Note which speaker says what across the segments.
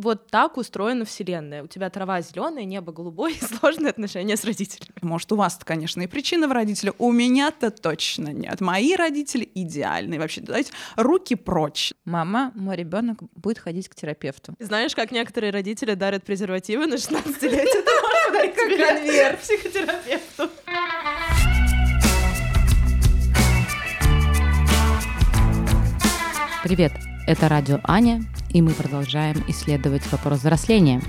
Speaker 1: вот так устроена Вселенная. У тебя трава зеленая, небо голубое и сложные отношения с родителями.
Speaker 2: Может, у вас-то, конечно, и причина в родителях. У меня-то точно нет. Мои родители идеальные. Вообще, давайте руки прочь.
Speaker 3: Мама, мой ребенок будет ходить к терапевту.
Speaker 1: Знаешь, как некоторые родители дарят презервативы на 16-летие? Ты можешь подарить конверт психотерапевту.
Speaker 3: Привет, это радио Аня, и мы продолжаем исследовать вопрос взросления.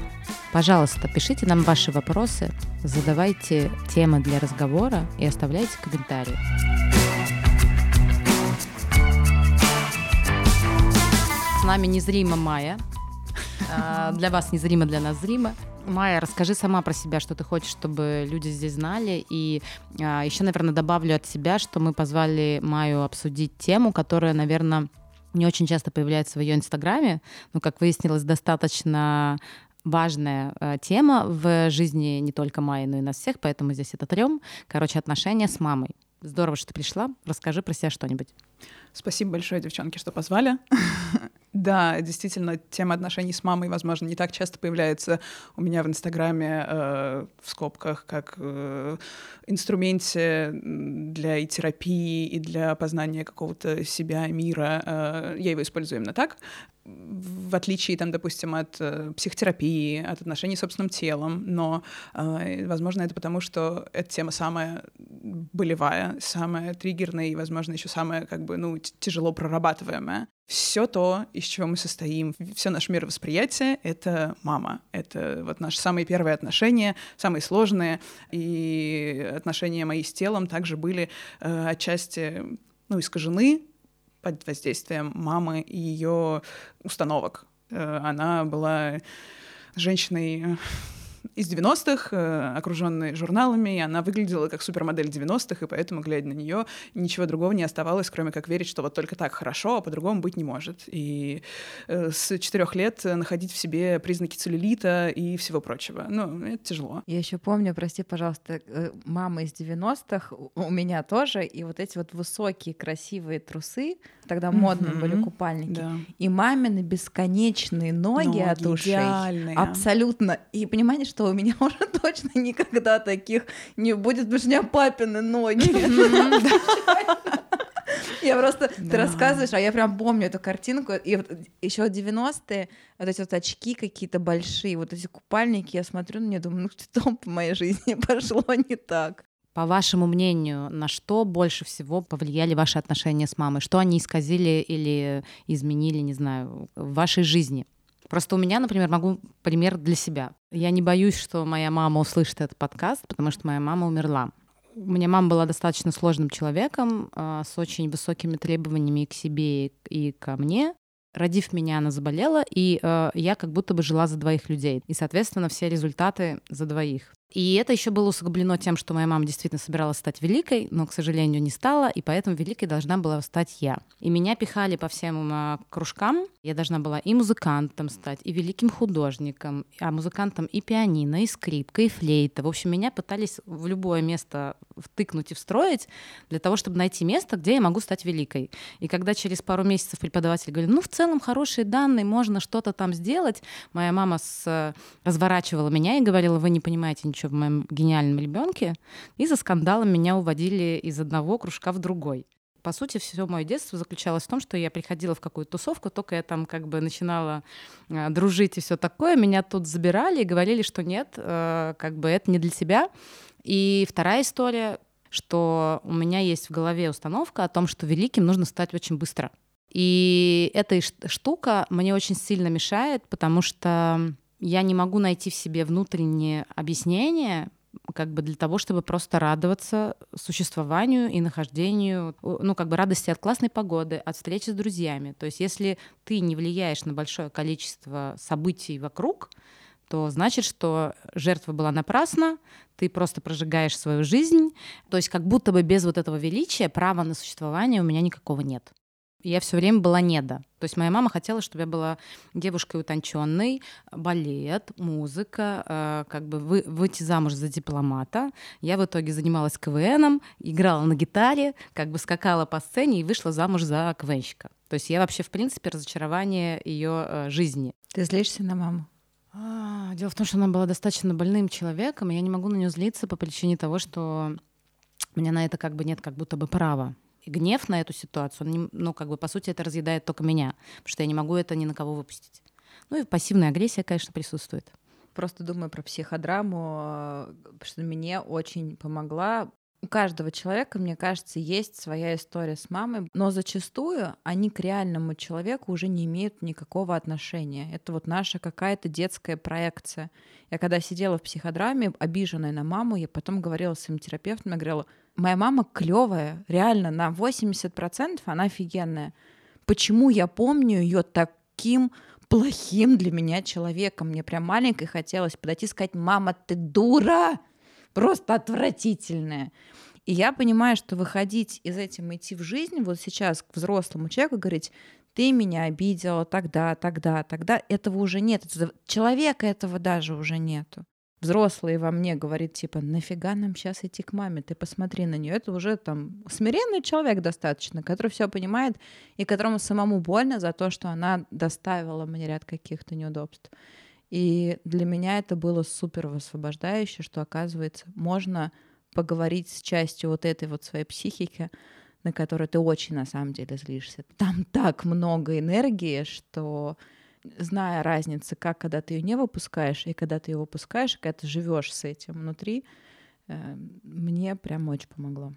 Speaker 3: Пожалуйста, пишите нам ваши вопросы, задавайте темы для разговора и оставляйте комментарии. С нами незрима Майя. А, Для вас незримо, для нас зримо. Майя, расскажи сама про себя, что ты хочешь, чтобы люди здесь знали. И а, еще, наверное, добавлю от себя, что мы позвали Майю обсудить тему, которая, наверное, не очень часто появляется в ее инстаграме, но, как выяснилось, достаточно важная э, тема в жизни не только Майи, но и нас всех, поэтому здесь это трем. Короче, отношения с мамой. Здорово, что ты пришла. Расскажи про себя что-нибудь.
Speaker 2: Спасибо большое, девчонки, что позвали. Да, действительно, тема отношений с мамой, возможно, не так часто появляется у меня в Инстаграме э, в скобках, как э, инструменте для и терапии, и для познания какого-то себя, мира. Э, я его использую именно так. В отличие, там, допустим, от э, психотерапии, от отношений с собственным телом. Но, э, возможно, это потому, что эта тема самая болевая, самая триггерная и, возможно, еще самая, как бы, ну, тяжело прорабатываемая все то, из чего мы состоим, все наше мировосприятие — это мама. Это вот наши самые первые отношения, самые сложные. И отношения мои с телом также были э, отчасти ну, искажены под воздействием мамы и ее установок. Э, она была женщиной э, из 90-х, э, окруженной журналами, и она выглядела как супермодель 90-х, и поэтому, глядя на нее, ничего другого не оставалось, кроме как верить, что вот только так хорошо, а по-другому быть не может. И э, с четырех лет находить в себе признаки целлюлита и всего прочего. Ну, это тяжело.
Speaker 3: Я еще помню, прости, пожалуйста, э, мама из 90-х, у- меня тоже, и вот эти вот высокие красивые трусы, тогда модные
Speaker 2: Мгм.
Speaker 3: были купальники,
Speaker 2: Да.
Speaker 3: и мамины бесконечные ноги,
Speaker 2: Ноги
Speaker 3: от ушей.
Speaker 2: идеальные.
Speaker 3: Абсолютно. И понимаете, что у меня уже точно никогда таких не будет, потому что у меня папины ноги. Я просто, ты рассказываешь, а я прям помню эту картинку. И вот еще 90-е, вот эти вот очки какие-то большие, вот эти купальники, я смотрю на нее, думаю, ну что в моей жизни пошло не так. По вашему мнению, на что больше всего повлияли ваши отношения с мамой? Что они исказили или изменили, не знаю, в вашей жизни? Просто у меня, например, могу пример для себя. Я не боюсь, что моя мама услышит этот подкаст, потому что моя мама умерла. У меня мама была достаточно сложным человеком, а, с очень высокими требованиями и к себе и- ко мне. Родив меня, она заболела, и э, я как будто бы жила за двоих людей. И, соответственно, все результаты за двоих. И это еще было усугублено тем, что моя мама действительно собиралась стать великой, но, к сожалению, не стала, и поэтому великой должна была стать я. И меня пихали по всем а, кружкам. Я должна была и музыкантом стать, и великим художником, а музыкантом и пианино, и скрипка, и флейта. В общем, меня пытались в любое место втыкнуть и встроить для того, чтобы найти место, где я могу стать великой. И когда через пару месяцев преподаватель говорит, ну, в целом хорошие данные, можно что-то там сделать, моя мама с... разворачивала меня и говорила, вы не понимаете ничего в моем гениальном ребенке, и за скандалом меня уводили из одного кружка в другой. По сути, все мое детство заключалось в том, что я приходила в какую-то тусовку, только я там как бы начинала э, дружить и все такое, меня тут забирали и говорили, что нет, э, как бы это не для тебя. И вторая история, что у меня есть в голове установка о том, что великим нужно стать очень быстро. И эта штука мне очень сильно мешает, потому что я не могу найти в себе внутреннее объяснение, как бы для того, чтобы просто радоваться существованию и нахождению, ну, как бы радости от классной погоды, от встречи с друзьями. То есть если ты не влияешь на большое количество событий вокруг, то значит, что жертва была напрасна, ты просто прожигаешь свою жизнь. То есть как будто бы без вот этого величия права на существование у меня никакого нет. Я все время была неда. То есть моя мама хотела, чтобы я была девушкой утонченной, балет, музыка, э, как бы вы, выйти замуж за дипломата. Я в итоге занималась КВНом, играла на гитаре, как бы скакала по сцене и вышла замуж за КВНщика. То есть я вообще, в принципе, разочарование ее э, жизни.
Speaker 4: Ты злишься на маму?
Speaker 3: А, дело в том, что она была достаточно больным человеком, и я не могу на нее злиться по причине того, что у меня на это как бы нет как будто бы права гнев на эту ситуацию, он, не, ну, как бы, по сути, это разъедает только меня, потому что я не могу это ни на кого выпустить. Ну и пассивная агрессия, конечно, присутствует.
Speaker 4: Просто думаю про психодраму, что мне очень помогла. У каждого человека, мне кажется, есть своя история с мамой, но зачастую они к реальному человеку уже не имеют никакого отношения. Это вот наша какая-то детская проекция. Я когда сидела в психодраме, обиженная на маму, я потом говорила с своим терапевтом, я говорила, моя мама клевая, реально, на 80% она офигенная. Почему я помню ее таким плохим для меня человеком? Мне прям маленькой хотелось подойти и сказать, мама, ты дура! Просто отвратительная. И я понимаю, что выходить из этим, идти в жизнь вот сейчас к взрослому человеку, говорить, ты меня обидела тогда, тогда, тогда, этого уже нет. Человека этого даже уже нету взрослый во мне говорит, типа, нафига нам сейчас идти к маме, ты посмотри на нее. Это уже там смиренный человек достаточно, который все понимает и которому самому больно за то, что она доставила мне ряд каких-то неудобств. И для меня это было супер высвобождающе, что, оказывается, можно поговорить с частью вот этой вот своей психики, на которую ты очень на самом деле злишься. Там так много энергии, что зная разницу, как когда ты ее не выпускаешь, и когда ты ее выпускаешь, и когда ты живешь с этим внутри, э, мне прям очень помогло.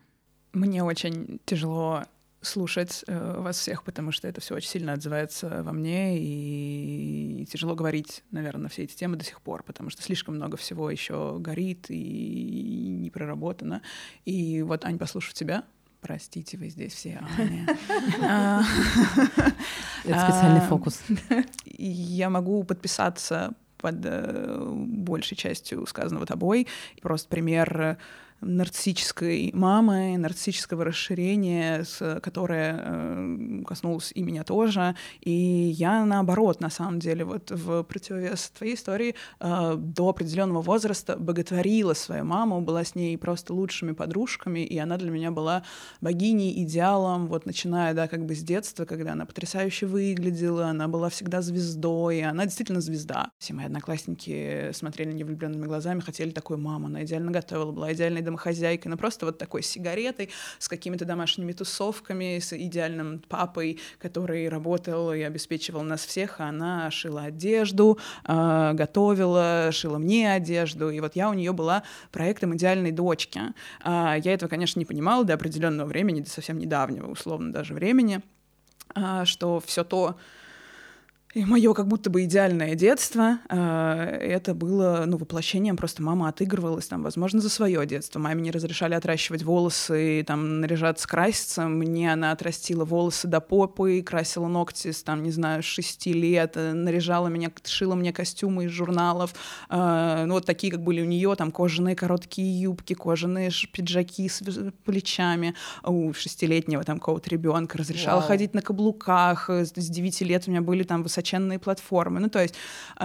Speaker 2: Мне очень тяжело слушать э, вас всех, потому что это все очень сильно отзывается во мне, и тяжело говорить, наверное, на все эти темы до сих пор, потому что слишком много всего еще горит и не проработано. И вот, Ань, послушав тебя, Простите, вы здесь все
Speaker 3: а, Это специальный а, фокус.
Speaker 2: Я могу подписаться под э, большей частью сказанного тобой. Просто пример нарциссической мамы, нарциссического расширения, которое э, коснулось и меня тоже. И я наоборот, на самом деле, вот в противовес твоей истории э, до определенного возраста боготворила свою маму, была с ней просто лучшими подружками, и она для меня была богиней, идеалом, вот начиная, да, как бы с детства, когда она потрясающе выглядела, она была всегда звездой, она действительно звезда. Все мои одноклассники смотрели на нее влюбленными глазами, хотели такую маму, она идеально готовила, была идеальной домохозяйкой, но просто вот такой сигаретой, с какими-то домашними тусовками, с идеальным папой, который работал и обеспечивал нас всех, а она шила одежду, э, готовила, шила мне одежду, и вот я у нее была проектом идеальной дочки. Э, я этого, конечно, не понимала до определенного времени, до совсем недавнего, условно, даже времени, э, что все то, и мое как будто бы идеальное детство, э, это было, ну, воплощением, просто мама отыгрывалась там, возможно, за свое детство. Маме не разрешали отращивать волосы, там, наряжаться, краситься. Мне она отрастила волосы до попы, красила ногти с, там, не знаю, шести лет, э, наряжала меня, шила мне костюмы из журналов. Э, ну, вот такие, как были у нее, там, кожаные короткие юбки, кожаные пиджаки с плечами. У шестилетнего там какого-то ребенка разрешала Вау. ходить на каблуках. С девяти лет у меня были там высоченные высоченные платформы. Ну, то есть э,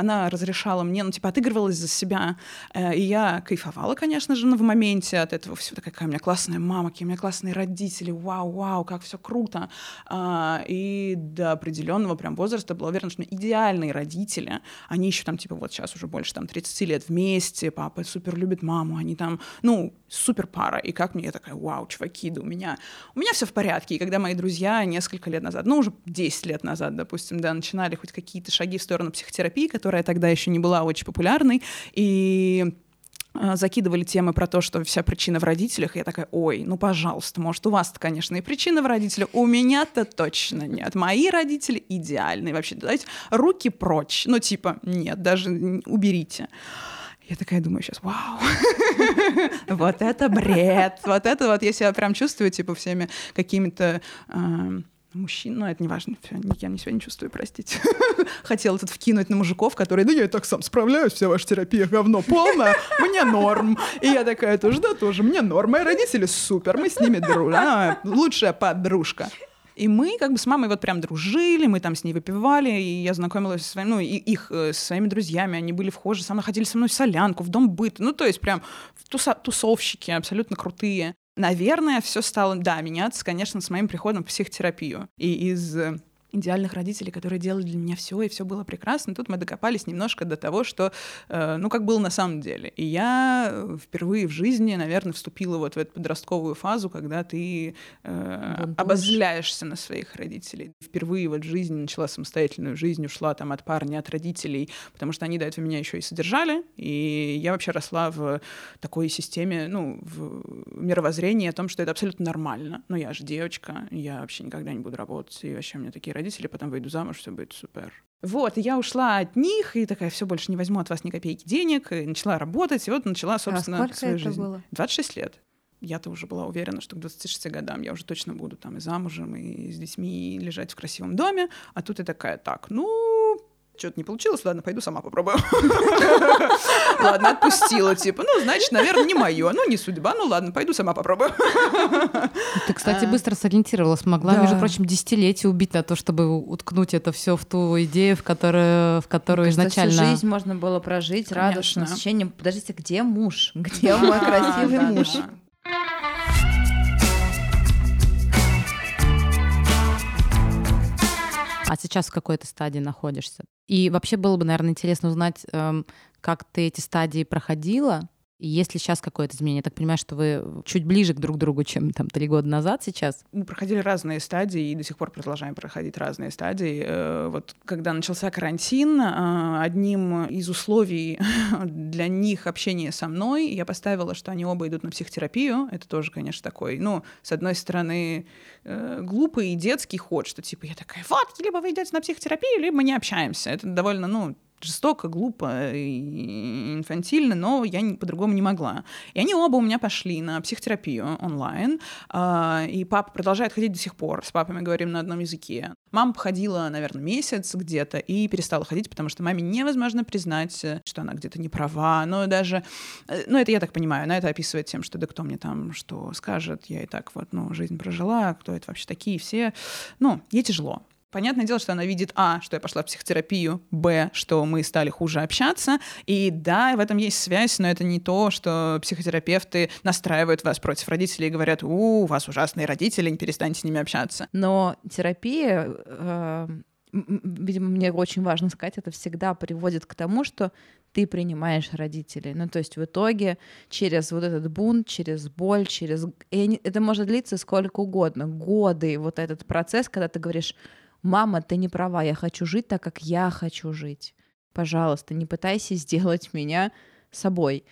Speaker 2: она разрешала мне, ну, типа, отыгрывалась за себя. Э, и я кайфовала, конечно же, ну, в моменте от этого всего. Такая, какая у меня классная мама, какие у меня классные родители, вау, вау, как все круто. Э, и до определенного прям возраста была уверена, что идеальные родители, они еще там, типа, вот сейчас уже больше там 30 лет вместе, папа супер любит маму, они там, ну, супер пара. И как мне я такая, вау, чуваки, да у меня, у меня все в порядке. И когда мои друзья несколько лет назад, ну, уже 10 лет назад, допустим, да, начинали хоть какие-то шаги в сторону психотерапии, которая тогда еще не была очень популярной, и а, закидывали темы про то, что вся причина в родителях, я такая, ой, ну, пожалуйста, может, у вас-то, конечно, и причина в родителях, у меня-то точно нет. Мои родители идеальные вообще, давайте руки прочь. Ну, типа, нет, даже уберите. Я такая думаю сейчас, вау, вот это бред, вот это вот я себя прям чувствую, типа, всеми какими-то мужчин, ну это не важно, я не себя не чувствую, простите. Хотела тут вкинуть на мужиков, которые, да я и так сам справляюсь, вся ваша терапия говно полная, мне норм. И я такая тоже, да, тоже, мне норм, мои родители супер, мы с ними дружим, лучшая подружка. И мы как бы с мамой вот прям дружили, мы там с ней выпивали, и я знакомилась со своими, ну, и их э, со своими друзьями, они были вхожи, со мной ходили со мной в солянку, в дом быт, ну, то есть прям туса тусовщики абсолютно крутые. Наверное, все стало, да, меняться, конечно, с моим приходом в психотерапию. И из э, идеальных родителей, которые делали для меня все, и все было прекрасно. Тут мы докопались немножко до того, что, э, ну, как было на самом деле. И я э, впервые в жизни, наверное, вступила вот в эту подростковую фазу, когда ты э, обозляешься на своих родителей. Впервые вот в жизни начала самостоятельную жизнь, ушла там от парня, от родителей, потому что они до этого меня еще и содержали, и я вообще росла в такой системе, ну, в мировоззрении о том, что это абсолютно нормально. Ну, я же девочка, я вообще никогда не буду работать, и вообще у меня такие родители родители, потом выйду замуж, все будет супер. Вот, и я ушла от них, и такая, все, больше не возьму от вас ни копейки денег, и начала работать, и вот начала, собственно,
Speaker 4: а сколько
Speaker 2: свою
Speaker 4: это
Speaker 2: жизнь.
Speaker 4: было?
Speaker 2: 26 лет. Я-то уже была уверена, что к 26 годам я уже точно буду там и замужем, и с детьми, и лежать в красивом доме. А тут я такая, так, ну, что-то не получилось, ладно, пойду сама попробую. Ладно, отпустила, типа, ну, значит, наверное, не мое, ну, не судьба, ну, ладно, пойду сама попробую.
Speaker 3: Ты, кстати, быстро сориентировалась, могла, между прочим, десятилетия убить на то, чтобы уткнуть это все в ту идею, в которую, в которую изначально...
Speaker 4: Всю жизнь можно было прожить радостно, с ощущением, подождите, где муж? Где мой красивый муж?
Speaker 3: А сейчас в какой-то стадии находишься? И вообще было бы, наверное, интересно узнать, эм, как ты эти стадии проходила, и есть ли сейчас какое-то изменение? Я так понимаю, что вы чуть ближе к друг другу, чем там три года назад сейчас.
Speaker 2: Мы проходили разные стадии и до сих пор продолжаем проходить разные стадии. Э, вот когда начался карантин, э, одним из условий для них общения со мной я поставила, что они оба идут на психотерапию. Это тоже, конечно, такой, ну, с одной стороны, э, глупый и детский ход, что типа я такая, вот, либо вы идете на психотерапию, либо мы не общаемся. Это довольно, ну, жестоко, глупо и инфантильно, но я по-другому не могла. И они оба у меня пошли на психотерапию онлайн, э, и папа продолжает ходить до сих пор. С папой мы говорим на одном языке. Мама походила, наверное, месяц где-то и перестала ходить, потому что маме невозможно признать, что она где-то не права. Но даже, э, ну это я так понимаю, она это описывает тем, что да кто мне там что скажет, я и так вот, ну, жизнь прожила, кто это вообще такие все. Ну, ей тяжело. Понятное дело, что она видит, а, что я пошла в психотерапию, б, что мы стали хуже общаться, и да, в этом есть связь, но это не то, что психотерапевты настраивают вас против родителей и говорят, у, у вас ужасные родители, не перестаньте с ними общаться.
Speaker 4: Но терапия, э, видимо, мне очень важно сказать, это всегда приводит к тому, что ты принимаешь родителей. Ну, то есть в итоге через вот этот бунт, через боль, через... И это может длиться сколько угодно, годы, вот этот процесс, когда ты говоришь, мама, ты не права, я хочу жить так, как я хочу жить. Пожалуйста, не пытайся сделать меня собой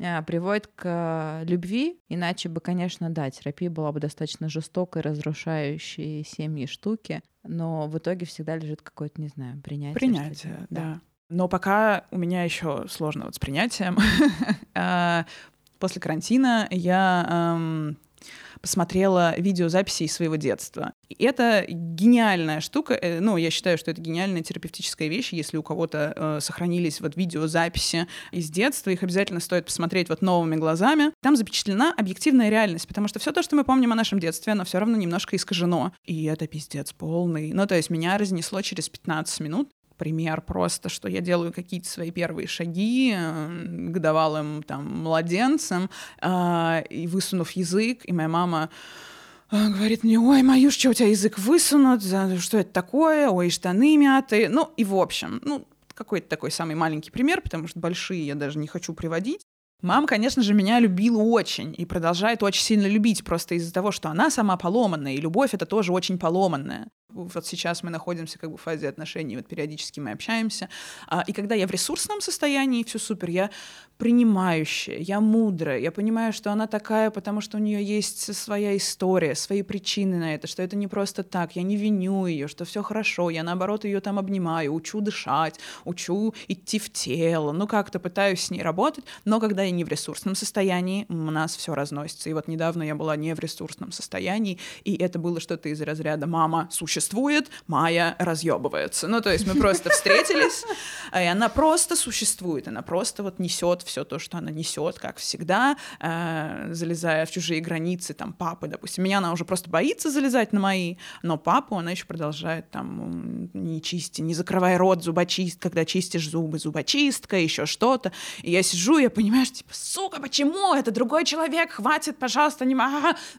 Speaker 4: а, приводит к любви, иначе бы, конечно, да, терапия была бы достаточно жестокой, разрушающей семьи штуки, но в итоге всегда лежит какое-то, не знаю, принятие.
Speaker 2: Принятие, да. да. Но пока у меня еще сложно вот с принятием. А, после карантина я посмотрела видеозаписи из своего детства. И это гениальная штука. Э, ну, я считаю, что это гениальная терапевтическая вещь. Если у кого-то э, сохранились вот видеозаписи из детства, их обязательно стоит посмотреть вот новыми глазами. Там запечатлена объективная реальность, потому что все то, что мы помним о нашем детстве, оно все равно немножко искажено. И это пиздец полный. Ну, то есть меня разнесло через 15 минут пример просто, что я делаю какие-то свои первые шаги э, годовалым там младенцем, э, и высунув язык, и моя мама э, говорит мне, ой, Маюш, что у тебя язык высунут, что это такое, ой, штаны мятые, ну и в общем, ну какой-то такой самый маленький пример, потому что большие я даже не хочу приводить. Мама, конечно же, меня любила очень и продолжает очень сильно любить, просто из-за того, что она сама поломанная, и любовь — это тоже очень поломанная вот сейчас мы находимся как бы в фазе отношений, вот периодически мы общаемся, а, и когда я в ресурсном состоянии, все супер, я принимающая, я мудрая, я понимаю, что она такая, потому что у нее есть своя история, свои причины на это, что это не просто так, я не виню ее, что все хорошо, я наоборот ее там обнимаю, учу дышать, учу идти в тело, ну как-то пытаюсь с ней работать, но когда я не в ресурсном состоянии, у нас все разносится. И вот недавно я была не в ресурсном состоянии, и это было что-то из разряда «мама, существует существует, Майя разъебывается. Ну, то есть мы просто встретились, и она просто существует, она просто вот несет все то, что она несет, как всегда, э, залезая в чужие границы, там, папы, допустим. Меня она уже просто боится залезать на мои, но папу она еще продолжает там не чисти, не закрывай рот, зубочист, когда чистишь зубы, зубочистка, еще что-то. И я сижу, я понимаю, что, типа, сука, почему? Это другой человек, хватит, пожалуйста, не...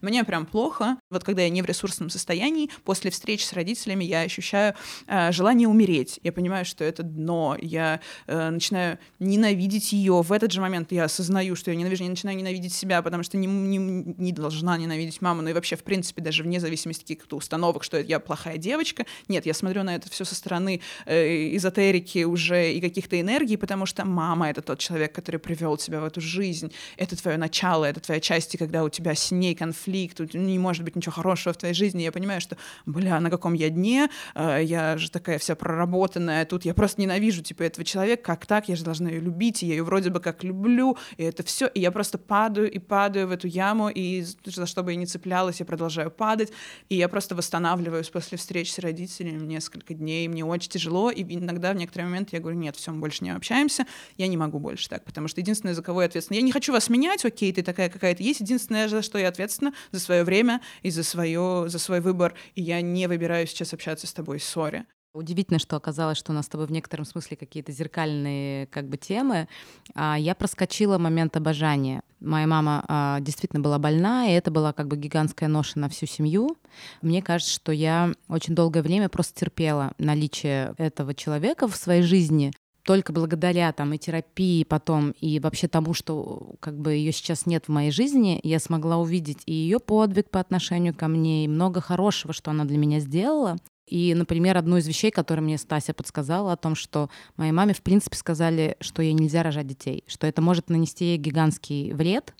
Speaker 2: Мне прям плохо. Вот когда я не в ресурсном состоянии, после встреч с родителями я ощущаю э, желание умереть. Я понимаю, что это дно. Я э, начинаю ненавидеть ее. В этот же момент я осознаю, что я ненавижу, я начинаю ненавидеть себя, потому что не, не, не должна ненавидеть маму. Ну и вообще, в принципе, даже вне зависимости от каких-то установок, что я плохая девочка. Нет, я смотрю на это все со стороны э, эзотерики уже и каких-то энергий, потому что мама — это тот человек, который привел тебя в эту жизнь. Это твое начало, это твоя часть, и когда у тебя с ней конфликт, не может быть ничего хорошего в твоей жизни. Я понимаю, что, бля, на каком я дне, э, я же такая вся проработанная, тут я просто ненавижу, типа, этого человека, как так, я же должна ее любить, я ее вроде бы как люблю, и это все, и я просто падаю и падаю в эту яму, и за что бы я не цеплялась, я продолжаю падать, и я просто восстанавливаюсь после встреч с родителями несколько дней, мне очень тяжело, и иногда в некоторые моменты я говорю, нет, все, мы больше не общаемся, я не могу больше так, потому что единственное, за кого я ответственна, я не хочу вас менять, окей, ты такая какая-то есть, единственное, за что я ответственна, за свое время и за, свое, за свой выбор, и я не выбираю сейчас общаться с тобой в ссоре.
Speaker 3: Удивительно, что оказалось, что у нас с тобой в некотором смысле какие-то зеркальные как бы темы. А я проскочила момент обожания. Моя мама а, действительно была больна, и это была как бы гигантская ноша на всю семью. Мне кажется, что я очень долгое время просто терпела наличие этого человека в своей жизни, только благодаря там и терапии потом, и вообще тому, что как бы ее сейчас нет в моей жизни, я смогла увидеть и ее подвиг по отношению ко мне, и много хорошего, что она для меня сделала. И, например, одну из вещей, которую мне Стася подсказала о том, что моей маме, в принципе, сказали, что ей нельзя рожать детей, что это может нанести ей гигантский вред,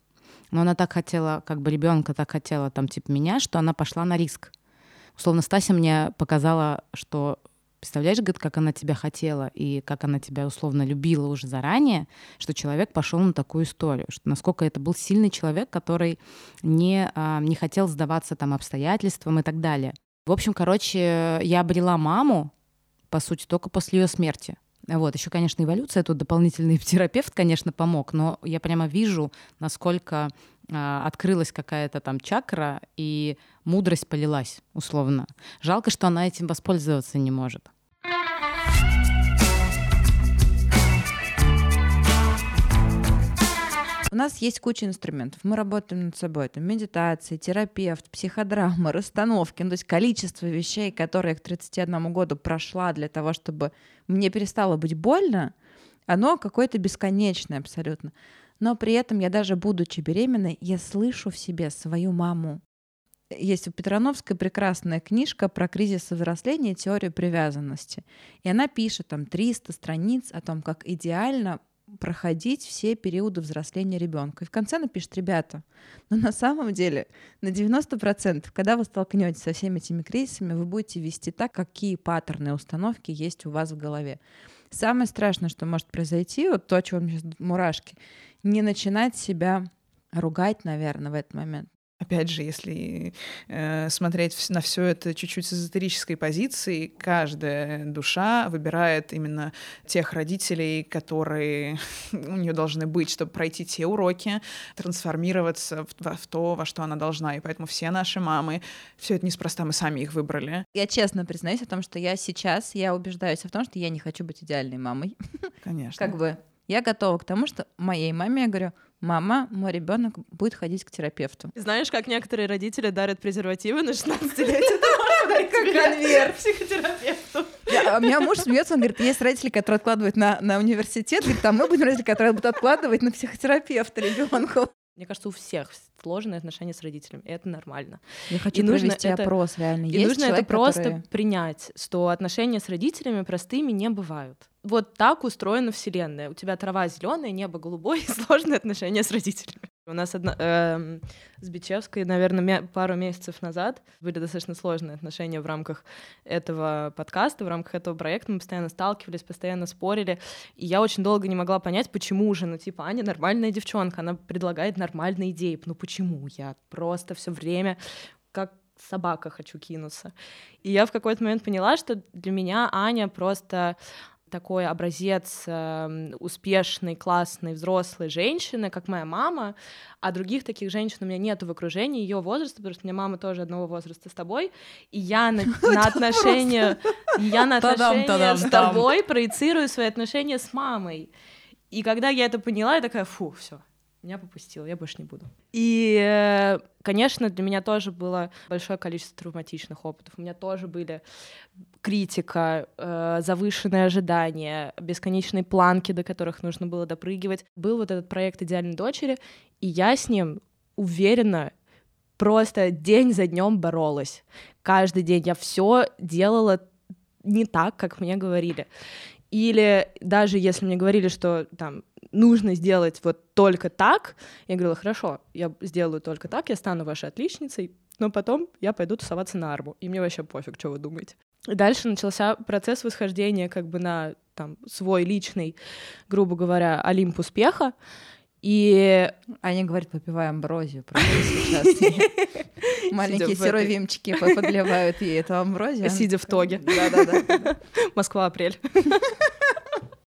Speaker 3: но она так хотела, как бы ребенка так хотела, там, типа меня, что она пошла на риск. Условно, Стася мне показала, что Представляешь, говорит, как она тебя хотела и как она тебя условно любила уже заранее, что человек пошел на такую историю, что насколько это был сильный человек, который не, а, не хотел сдаваться там обстоятельствам и так далее. В общем, короче, я обрела маму, по сути, только после ее смерти. Вот, еще, конечно, эволюция, тут дополнительный терапевт, конечно, помог, но я прямо вижу, насколько открылась какая-то там чакра, и мудрость полилась, условно. Жалко, что она этим воспользоваться не может.
Speaker 4: У нас есть куча инструментов. Мы работаем над собой. Это медитация, терапевт, психодрама, расстановки. Ну, то есть количество вещей, которые я к 31 году прошла для того, чтобы мне перестало быть больно, оно какое-то бесконечное абсолютно. Но при этом я даже будучи беременной, я слышу в себе свою маму. Есть у Петрановской прекрасная книжка про кризис взросления и теорию привязанности. И она пишет там 300 страниц о том, как идеально проходить все периоды взросления ребенка. И в конце напишет, ребята, но на самом деле на 90%, когда вы столкнетесь со всеми этими кризисами, вы будете вести так, какие паттерны установки есть у вас в голове. Самое страшное, что может произойти, вот то, о чем сейчас мурашки, не начинать себя ругать, наверное, в этот момент.
Speaker 2: Опять же, если э, смотреть на все это чуть-чуть с эзотерической позиции, каждая душа выбирает именно тех родителей, которые у нее должны быть, чтобы пройти те уроки, трансформироваться в, в то, во что она должна. И поэтому все наши мамы, все это неспроста, мы сами их выбрали.
Speaker 4: Я честно признаюсь о том, что я сейчас, я убеждаюсь в том, что я не хочу быть идеальной мамой.
Speaker 2: Конечно.
Speaker 4: Как бы я готова к тому, что моей маме я говорю, мама, мой ребенок будет ходить к терапевту.
Speaker 1: Знаешь, как некоторые родители дарят презервативы на 16-летие?
Speaker 4: Как конверт.
Speaker 1: Психотерапевту.
Speaker 4: А у меня муж смеется, он говорит, есть родители, которые откладывают на, на университет, говорит, а мы будем родители, которые будут откладывать на психотерапевта ребенку.
Speaker 1: Мне кажется, у всех сложные отношения с родителями, и это нормально.
Speaker 4: Я хочу и провести нужно опрос, реально.
Speaker 1: И
Speaker 4: Есть
Speaker 1: нужно
Speaker 4: человек,
Speaker 1: это просто
Speaker 4: который...
Speaker 1: принять, что отношения с родителями простыми не бывают. Вот так устроена Вселенная. У тебя трава зеленая, небо голубое, и сложные отношения с родителями. У нас одна, э, с Бичевской, наверное, пару месяцев назад были достаточно сложные отношения в рамках этого подкаста, в рамках этого проекта. Мы постоянно сталкивались, постоянно спорили. И я очень долго не могла понять, почему же, ну, типа, Аня нормальная девчонка, она предлагает нормальные идеи. Ну, почему? Я просто все время как собака хочу кинуться. И я в какой-то момент поняла, что для меня Аня просто такой образец э, успешной, классной, взрослой женщины, как моя мама, а других таких женщин у меня нет в окружении ее возраста, потому что у меня мама тоже одного возраста с тобой, и я на, на отношения, я на отношения с тобой проецирую свои отношения с мамой. И когда я это поняла, я такая, фу, все, меня попустило, я больше не буду. И, э, конечно, для меня тоже было большое количество травматичных опытов. У меня тоже были критика, э, завышенные ожидания, бесконечные планки, до которых нужно было допрыгивать. Был вот этот проект «Идеальной дочери», и я с ним уверенно просто день за днем боролась. Каждый день я все делала не так, как мне говорили. Или даже если мне говорили, что там нужно сделать вот только так, я говорила, хорошо, я сделаю только так, я стану вашей отличницей, но потом я пойду тусоваться на арму, и мне вообще пофиг, что вы думаете. И дальше начался процесс восхождения как бы на там свой личный, грубо говоря, олимп успеха, и
Speaker 4: Аня говорит, попивай амброзию сейчас. Маленькие сыровимчики подливают ей эту амброзию.
Speaker 1: Сидя в тоге.
Speaker 4: Да-да-да.
Speaker 1: Москва, апрель.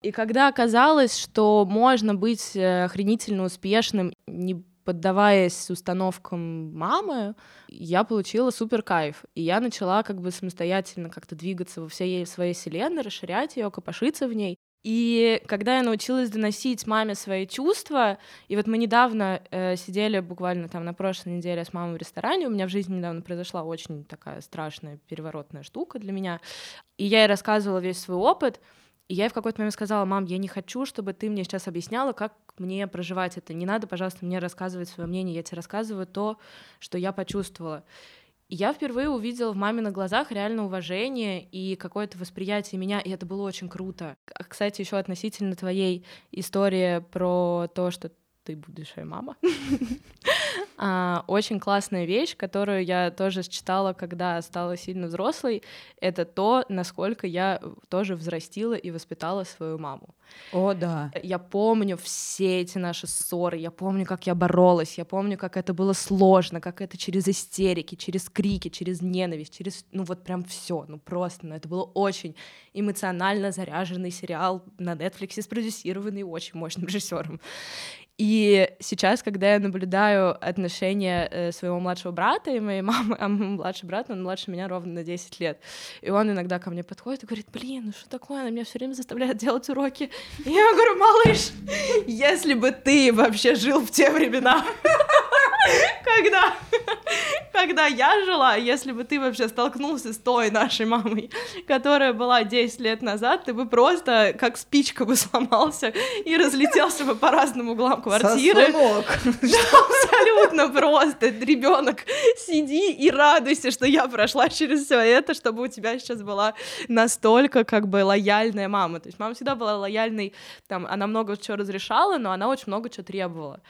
Speaker 1: И когда оказалось, что можно быть э, охренительно успешным, не поддаваясь установкам мамы, я получила супер кайф. И я начала как бы самостоятельно как-то двигаться во всей своей вселенной, расширять ее, копошиться в ней. И когда я научилась доносить маме свои чувства, и вот мы недавно э, сидели буквально там на прошлой неделе с мамой в ресторане, у меня в жизни недавно произошла очень такая страшная переворотная штука для меня, и я ей рассказывала весь свой опыт, и я ей в какой-то момент сказала, мам, я не хочу, чтобы ты мне сейчас объясняла, как мне проживать это. Не надо, пожалуйста, мне рассказывать свое мнение, я тебе рассказываю то, что я почувствовала. Я впервые увидела в маминых глазах реально уважение и какое-то восприятие меня, и это было очень круто. Кстати, еще относительно твоей истории про то, что ты будущая мама. А, очень классная вещь, которую я тоже читала, когда стала сильно взрослой, это то, насколько я тоже взрастила и воспитала свою маму.
Speaker 4: О, да.
Speaker 1: Я помню все эти наши ссоры, я помню, как я боролась, я помню, как это было сложно, как это через истерики, через крики, через ненависть, через, ну вот прям все, ну просто, ну это было очень эмоционально заряженный сериал на Netflix, спродюсированный очень мощным режиссером. И сейчас, когда я наблюдаю отношения э, своего младшего брата и моей мамы, а мой младший брат, он младше меня ровно на 10 лет, и он иногда ко мне подходит и говорит, блин, ну что такое, она меня все время заставляет делать уроки. И я говорю, малыш, если бы ты вообще жил в те времена, когда, когда я жила, если бы ты вообще столкнулся с той нашей мамой, которая была 10 лет назад, ты бы просто как спичка бы сломался и разлетелся бы по разным углам квартиры. Абсолютно просто. Ребенок, сиди и радуйся, что я прошла через все это, чтобы у тебя сейчас была настолько как бы лояльная мама. То есть мама всегда была лояльной, там, она много чего разрешала, но она очень много чего требовала.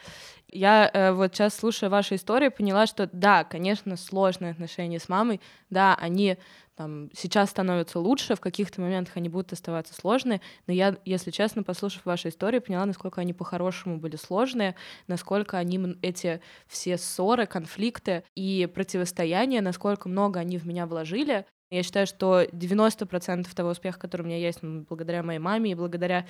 Speaker 1: Я э, вот сейчас, слушая ваши истории, поняла, что да, конечно, сложные отношения с мамой, да, они там сейчас становятся лучше, в каких-то моментах они будут оставаться сложные, но я, если честно, послушав ваши истории, поняла, насколько они по-хорошему были сложные, насколько они, эти все ссоры, конфликты и противостояния, насколько много они в меня вложили, я считаю, что 90% того успеха, который у меня есть, благодаря моей маме и благодаря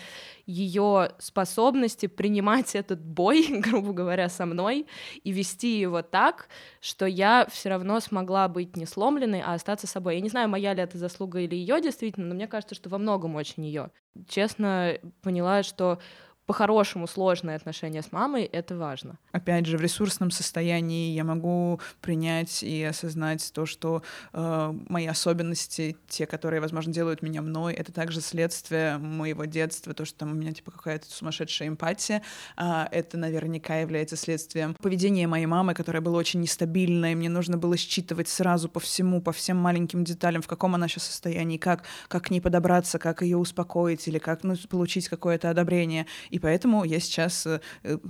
Speaker 1: ее способности принимать этот бой, грубо говоря, со мной и вести его так, что я все равно смогла быть не сломленной, а остаться собой. Я не знаю, моя ли это заслуга или ее действительно, но мне кажется, что во многом очень ее. Честно поняла, что по-хорошему сложные отношения с мамой, это важно.
Speaker 2: Опять же, в ресурсном состоянии я могу принять и осознать то, что э, мои особенности, те, которые, возможно, делают меня мной, это также следствие моего детства, то, что там у меня типа какая-то сумасшедшая эмпатия, э, это наверняка является следствием поведения моей мамы, которая была очень нестабильной, и мне нужно было считывать сразу по всему, по всем маленьким деталям, в каком она сейчас состоянии, как, как к ней подобраться, как ее успокоить или как ну, получить какое-то одобрение. И поэтому я сейчас э,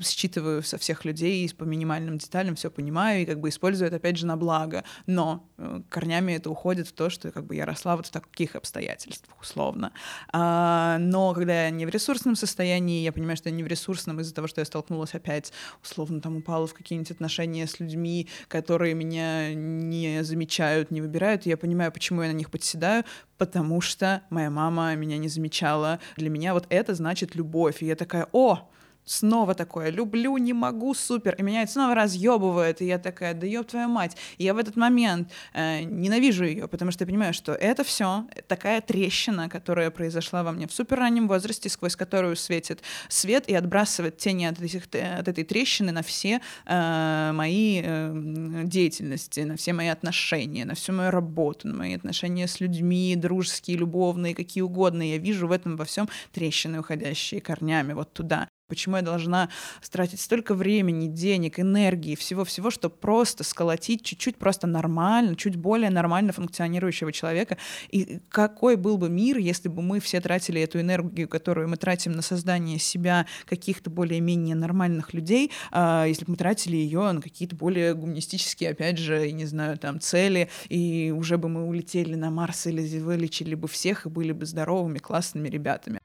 Speaker 2: считываю со всех людей по минимальным деталям, все понимаю и как бы использую это опять же на благо. Но э, корнями это уходит в то, что как бы я росла вот в таких обстоятельствах, условно. А, но когда я не в ресурсном состоянии, я понимаю, что я не в ресурсном из-за того, что я столкнулась опять, условно, там упала в какие-нибудь отношения с людьми, которые меня не замечают, не выбирают, и я понимаю, почему я на них подседаю, потому что моя мама меня не замечала. Для меня вот это значит любовь. И я такая, noe òg. Снова такое, люблю, не могу, супер, и меня это снова разъебывает, и я такая, да ёб твою мать. И я в этот момент э, ненавижу ее, потому что я понимаю, что это все такая трещина, которая произошла во мне в супер раннем возрасте, сквозь которую светит свет и отбрасывает тени от, этих, от этой трещины на все э, мои э, деятельности, на все мои отношения, на всю мою работу, на мои отношения с людьми, дружеские, любовные, какие угодно. Я вижу в этом во всем трещины, уходящие корнями вот туда. Почему я должна тратить столько времени, денег, энергии, всего-всего, чтобы просто сколотить чуть-чуть просто нормально, чуть более нормально функционирующего человека? И какой был бы мир, если бы мы все тратили эту энергию, которую мы тратим на создание себя, каких-то более-менее нормальных людей, а, если бы мы тратили ее на какие-то более гуманистические, опять же, не знаю, там, цели, и уже бы мы улетели на Марс или вылечили бы всех и были бы здоровыми, классными ребятами.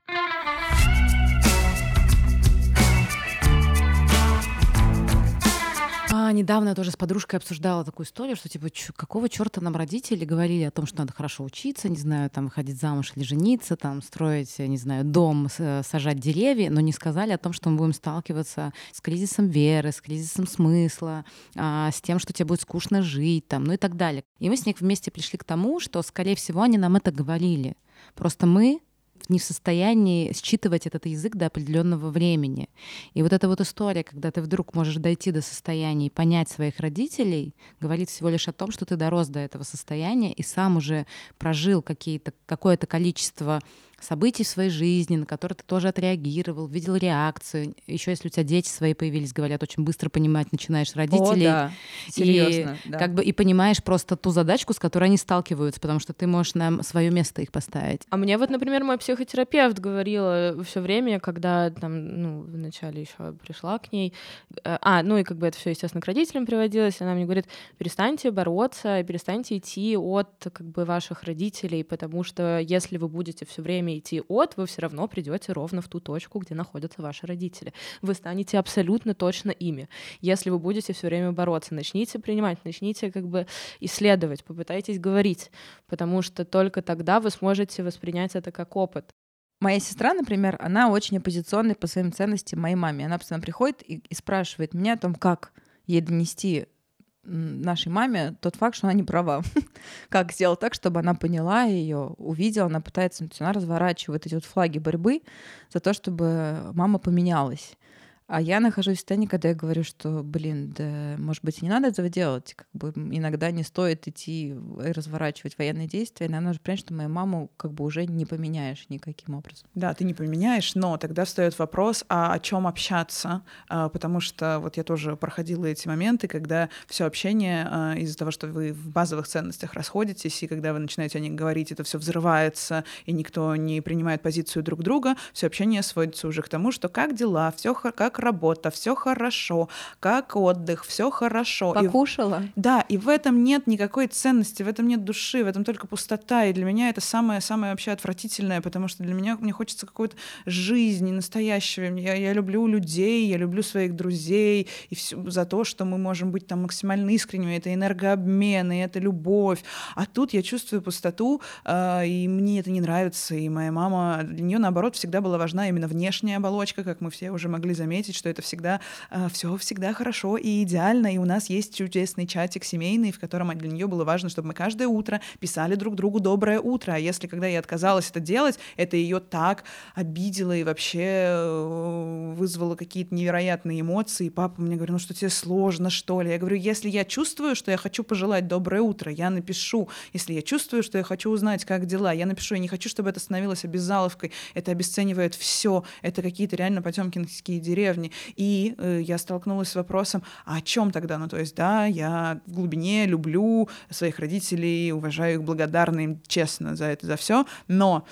Speaker 3: Недавно я тоже с подружкой обсуждала такую историю, что типа какого черта нам родители говорили о том, что надо хорошо учиться, не знаю, там ходить замуж или жениться, там строить, не знаю, дом, сажать деревья, но не сказали о том, что мы будем сталкиваться с кризисом веры, с кризисом смысла, а, с тем, что тебе будет скучно жить, там, ну и так далее. И мы с ней вместе пришли к тому, что, скорее всего, они нам это говорили. Просто мы не в состоянии считывать этот язык до определенного времени. И вот эта вот история, когда ты вдруг можешь дойти до состояния и понять своих родителей, говорит всего лишь о том, что ты дорос до этого состояния и сам уже прожил какое-то количество событий в своей жизни, на которые ты тоже отреагировал, видел реакцию. Еще если у тебя дети свои появились, говорят, очень быстро понимать начинаешь родителей. О,
Speaker 4: да. Серьезно,
Speaker 3: и,
Speaker 4: да.
Speaker 3: Как бы, и понимаешь просто ту задачку, с которой они сталкиваются, потому что ты можешь на свое место их поставить.
Speaker 1: А мне вот, например, мой психотерапевт говорила все время, когда там, ну, вначале еще пришла к ней, э, а, ну и как бы это все, естественно, к родителям приводилось, она мне говорит, перестаньте бороться, перестаньте идти от как бы ваших родителей, потому что если вы будете все время время идти от, вы все равно придете ровно в ту точку, где находятся ваши родители. Вы станете абсолютно точно ими. Если вы будете все время бороться, начните принимать, начните как бы исследовать, попытайтесь говорить, потому что только тогда вы сможете воспринять это как опыт.
Speaker 4: Моя сестра, например, она очень оппозиционная по своим ценностям моей маме. Она постоянно приходит и, и спрашивает меня о том, как ей донести нашей маме тот факт, что она не права. как сделать так, чтобы она поняла ее, увидела, она пытается, она разворачивает эти вот флаги борьбы за то, чтобы мама поменялась. А я нахожусь в состоянии, когда я говорю, что, блин, да, может быть, не надо этого делать. Как бы иногда не стоит идти и разворачивать военные действия. И надо же понять, что мою маму как бы уже не поменяешь никаким образом.
Speaker 2: Да, ты не поменяешь, но тогда встает вопрос, а о чем общаться? А, потому что вот я тоже проходила эти моменты, когда все общение а, из-за того, что вы в базовых ценностях расходитесь, и когда вы начинаете о них говорить, это все взрывается, и никто не принимает позицию друг друга, все общение сводится уже к тому, что как дела, все как работа, все хорошо, как отдых, все хорошо.
Speaker 4: Покушала?
Speaker 2: И, да, и в этом нет никакой ценности, в этом нет души, в этом только пустота. И для меня это самое-самое вообще отвратительное, потому что для меня мне хочется какой-то жизни настоящего. Я, я люблю людей, я люблю своих друзей, и все за то, что мы можем быть там максимально искренними. Это энергообмен, и это любовь. А тут я чувствую пустоту, э, и мне это не нравится. И моя мама, для нее наоборот всегда была важна именно внешняя оболочка, как мы все уже могли заметить отметить, что это всегда а, все всегда хорошо и идеально, и у нас есть чудесный чатик семейный, в котором для нее было важно, чтобы мы каждое утро писали друг другу доброе утро, а если когда я отказалась это делать, это ее так обидело и вообще э, вызвало какие-то невероятные эмоции. И папа мне говорит, ну что тебе сложно, что ли? Я говорю, если я чувствую, что я хочу пожелать доброе утро, я напишу. Если я чувствую, что я хочу узнать, как дела, я напишу. Я не хочу, чтобы это становилось обязаловкой. Это обесценивает все. Это какие-то реально потемкинские деревни. И э, я столкнулась с вопросом, а о чем тогда? Ну, то есть, да, я в глубине люблю своих родителей, уважаю их благодарны им честно за это, за все, но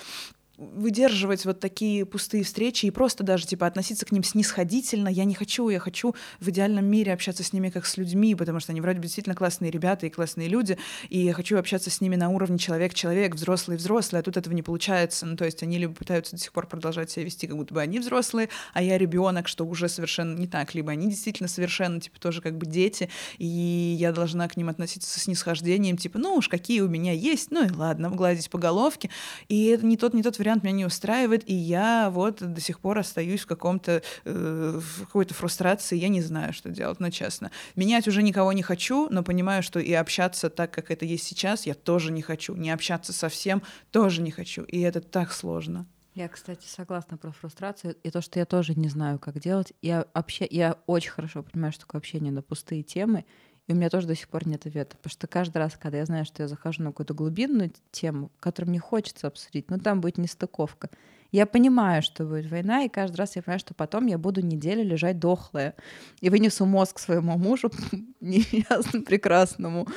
Speaker 2: выдерживать вот такие пустые встречи и просто даже, типа, относиться к ним снисходительно. Я не хочу, я хочу в идеальном мире общаться с ними как с людьми, потому что они вроде бы действительно классные ребята и классные люди, и я хочу общаться с ними на уровне человек-человек, взрослый-взрослый, а тут этого не получается. Ну, то есть они либо пытаются до сих пор продолжать себя вести, как будто бы они взрослые, а я ребенок, что уже совершенно не так, либо они действительно совершенно, типа, тоже как бы дети, и я должна к ним относиться со снисхождением, типа, ну уж какие у меня есть, ну и ладно, гладить по головке. И это не тот, не тот вариант меня не устраивает, и я вот до сих пор остаюсь в каком-то, э, в какой-то фрустрации, я не знаю, что делать, но честно. Менять уже никого не хочу, но понимаю, что и общаться так, как это есть сейчас, я тоже не хочу. Не общаться совсем тоже не хочу. И это так сложно.
Speaker 4: Я, кстати, согласна про фрустрацию и то, что я тоже не знаю, как делать. Я, вообще, я очень хорошо понимаю, что такое общение на пустые темы, и у меня тоже до сих пор нет ответа. Потому что каждый раз, когда я знаю, что я захожу на какую-то глубинную тему, которую мне хочется обсудить, ну там будет нестыковка, я понимаю, что будет война, и каждый раз я понимаю, что потом я буду неделю лежать дохлая и вынесу мозг своему мужу неясно прекрасному,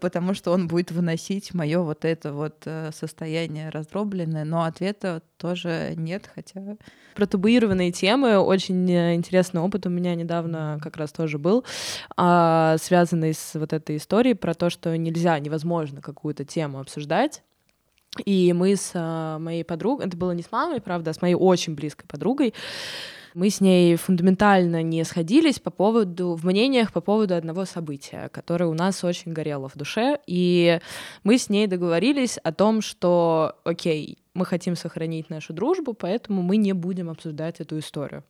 Speaker 4: потому что он будет выносить мое вот это вот э, состояние раздробленное, но ответа тоже нет, хотя...
Speaker 1: Про табуированные темы. Очень э, интересный опыт у меня недавно как раз тоже был, а, связанный с вот этой историей про то, что нельзя, невозможно какую-то тему обсуждать, и мы с а, моей подругой, это было не с мамой, правда, а с моей очень близкой подругой, мы с ней фундаментально не сходились по поводу, в мнениях по поводу одного события, которое у нас очень горело в душе. И мы с ней договорились о том, что, окей, мы хотим сохранить нашу дружбу, поэтому мы не будем обсуждать эту историю.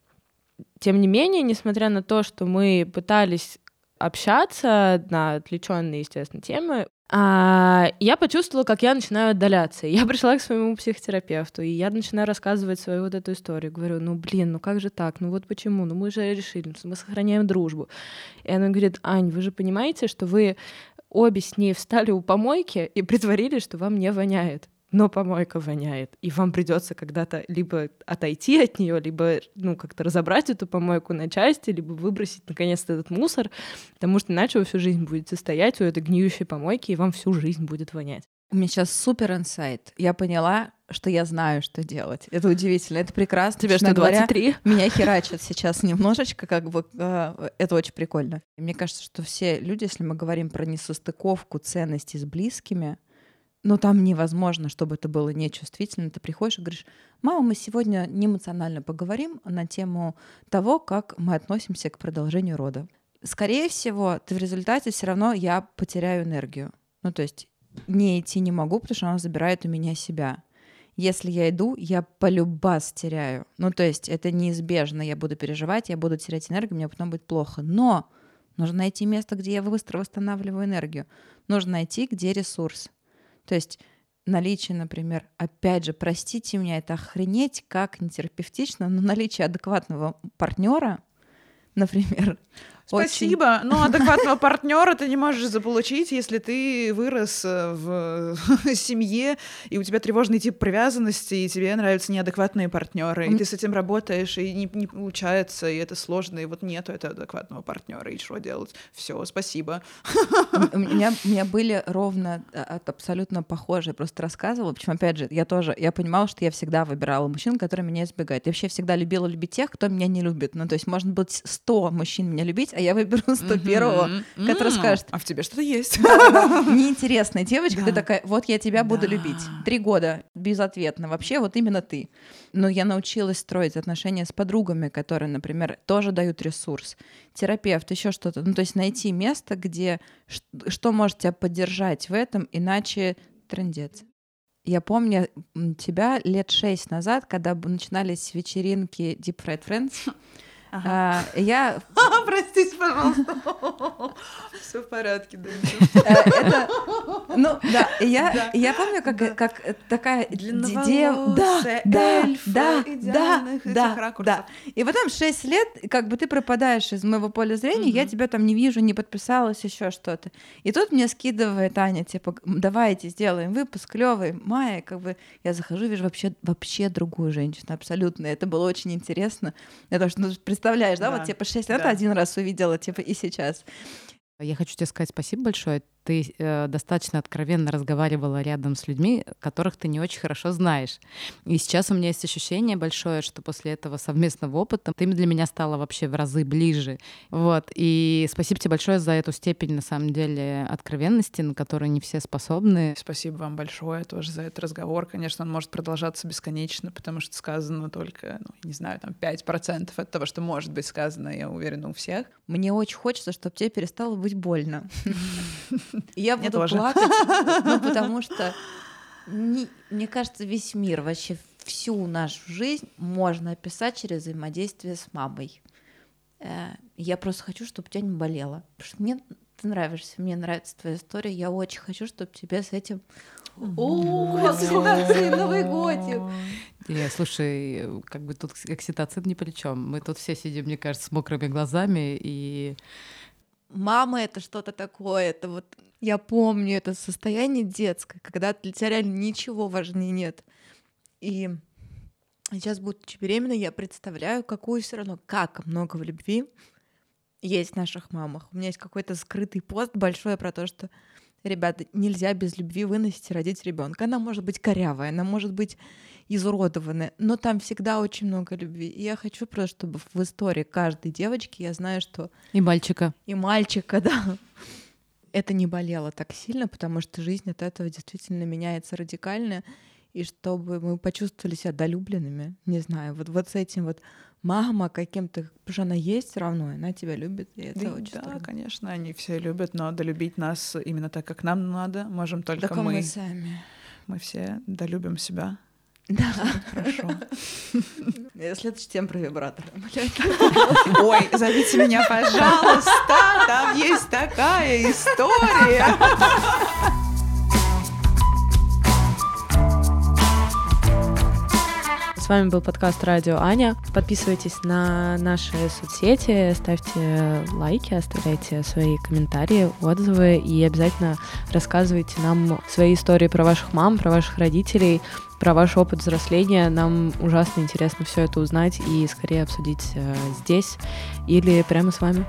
Speaker 1: Тем не менее, несмотря на то, что мы пытались общаться на отвлеченные, естественно, темы, а, я почувствовала, как я начинаю отдаляться. Я пришла к своему психотерапевту, и я начинаю рассказывать свою вот эту историю. Говорю, ну блин, ну как же так? Ну вот почему? Ну мы же решили, мы сохраняем дружбу. И она говорит, Ань, вы же понимаете, что вы обе с ней встали у помойки и притворились, что вам не воняет но помойка воняет, и вам придется когда-то либо отойти от нее, либо ну как-то разобрать эту помойку на части, либо выбросить наконец-то этот мусор, потому что иначе вы всю жизнь будете стоять у этой гниющей помойки, и вам всю жизнь будет вонять.
Speaker 4: У меня сейчас супер инсайт. Я поняла, что я знаю, что делать. Это удивительно, это прекрасно.
Speaker 1: Тебе что, 23?
Speaker 4: Говоря, меня херачат сейчас немножечко, как бы э, это очень прикольно. И мне кажется, что все люди, если мы говорим про несостыковку ценностей с близкими, но там невозможно, чтобы это было нечувствительно. Ты приходишь и говоришь, мама, мы сегодня не эмоционально поговорим на тему того, как мы относимся к продолжению рода. Скорее всего, ты в результате все равно я потеряю энергию. Ну, то есть не идти не могу, потому что она забирает у меня себя. Если я иду, я полюбас теряю. Ну, то есть это неизбежно, я буду переживать, я буду терять энергию, мне потом будет плохо. Но нужно найти место, где я быстро восстанавливаю энергию. Нужно найти, где ресурс. То есть наличие, например, опять же, простите меня, это охренеть как нетерапевтично, но наличие адекватного партнера, например,
Speaker 2: Спасибо, но адекватного партнера ты не можешь заполучить, если ты вырос э, в семье, и у тебя тревожный тип привязанности, и тебе нравятся неадекватные партнеры, и ты с этим работаешь, и не, не получается, и это сложно, и вот нету этого адекватного партнера, и что делать? Все, спасибо.
Speaker 4: У меня, у меня были ровно а, абсолютно похожие, просто рассказывала, почему, опять же, я тоже, я понимала, что я всегда выбирала мужчин, которые меня избегают. Я вообще всегда любила любить тех, кто меня не любит. Ну, то есть, может быть, 100 мужчин меня любить, а я выберу 101-го, который скажет...
Speaker 2: А в тебе что-то есть.
Speaker 4: Неинтересная девочка, ты такая, вот я тебя буду любить. Три года безответно. Вообще вот именно ты. Но я научилась строить отношения с подругами, которые, например, тоже дают ресурс. Терапевт, еще что-то. Ну, то есть найти место, где что может тебя поддержать в этом, иначе трендец. Я помню тебя лет шесть назад, когда начинались вечеринки Deep Fried Friends, Ага. А, я...
Speaker 2: Простите, пожалуйста. Все в порядке, да.
Speaker 4: Это, ну, да, я, я помню, как, как такая
Speaker 2: дев... Да, да, да, да, да, да.
Speaker 4: И потом 6 лет, как бы ты пропадаешь из моего поля зрения, я тебя там не вижу, не подписалась, еще что-то. И тут мне скидывает Аня, типа, давайте сделаем выпуск клевый, Майя, как бы я захожу, вижу вообще, вообще другую женщину, абсолютно. Это было очень интересно. Это что, ну, представляешь, да, да. вот типа 6 лет да. один раз увидела, типа и сейчас.
Speaker 3: Я хочу тебе сказать спасибо большое. Ты э, достаточно откровенно разговаривала рядом с людьми, которых ты не очень хорошо знаешь. И сейчас у меня есть ощущение большое, что после этого совместного опыта ты для меня стала вообще в разы ближе. Вот. И спасибо тебе большое за эту степень, на самом деле, откровенности, на которую не все способны.
Speaker 2: Спасибо вам большое тоже за этот разговор. Конечно, он может продолжаться бесконечно, потому что сказано только, ну, не знаю, там 5% от того, что может быть сказано, я уверена, у всех.
Speaker 4: Мне очень хочется, чтобы тебе перестало быть больно. Я буду тоже. плакать, ну, потому что не, мне кажется, весь мир, вообще всю нашу жизнь можно описать через взаимодействие с мамой. Э, я просто хочу, чтобы тебя не болело. Потому что мне ты нравишься, мне нравится твоя история. Я очень хочу, чтобы тебе с этим о, Новый годик!
Speaker 3: Не, слушай, как бы тут окситоцин ни при чем. Мы тут все сидим, мне кажется, с мокрыми глазами и
Speaker 4: мама это что-то такое, это вот я помню это состояние детское, когда для тебя реально ничего важнее нет. И сейчас, будучи беременной, я представляю, какую все равно, как много в любви есть в наших мамах. У меня есть какой-то скрытый пост большой про то, что ребята, нельзя без любви выносить и родить ребенка. Она может быть корявая, она может быть изуродованная, но там всегда очень много любви. И я хочу просто, чтобы в истории каждой девочки я знаю, что...
Speaker 3: И мальчика.
Speaker 4: И мальчика, да. Это не болело так сильно, потому что жизнь от этого действительно меняется радикально. И чтобы мы почувствовали себя долюбленными, не знаю, вот, вот с этим вот мама каким-то, потому что она есть все равно, она тебя любит, и это
Speaker 2: да,
Speaker 4: очень
Speaker 2: Да,
Speaker 4: здорово.
Speaker 2: конечно, они все любят, но долюбить нас именно так, как нам надо, можем только
Speaker 4: да
Speaker 2: мы.
Speaker 4: мы сами.
Speaker 2: Мы все долюбим себя.
Speaker 4: Да.
Speaker 2: Хорошо.
Speaker 4: Следующая тема про вибратор.
Speaker 2: Ой, зовите меня, пожалуйста, там есть такая история.
Speaker 1: вами был подкаст «Радио Аня». Подписывайтесь на наши соцсети, ставьте лайки, оставляйте свои комментарии, отзывы и обязательно рассказывайте нам свои истории про ваших мам, про ваших родителей, про ваш опыт взросления. Нам ужасно интересно все это узнать и скорее обсудить э, здесь или прямо с вами.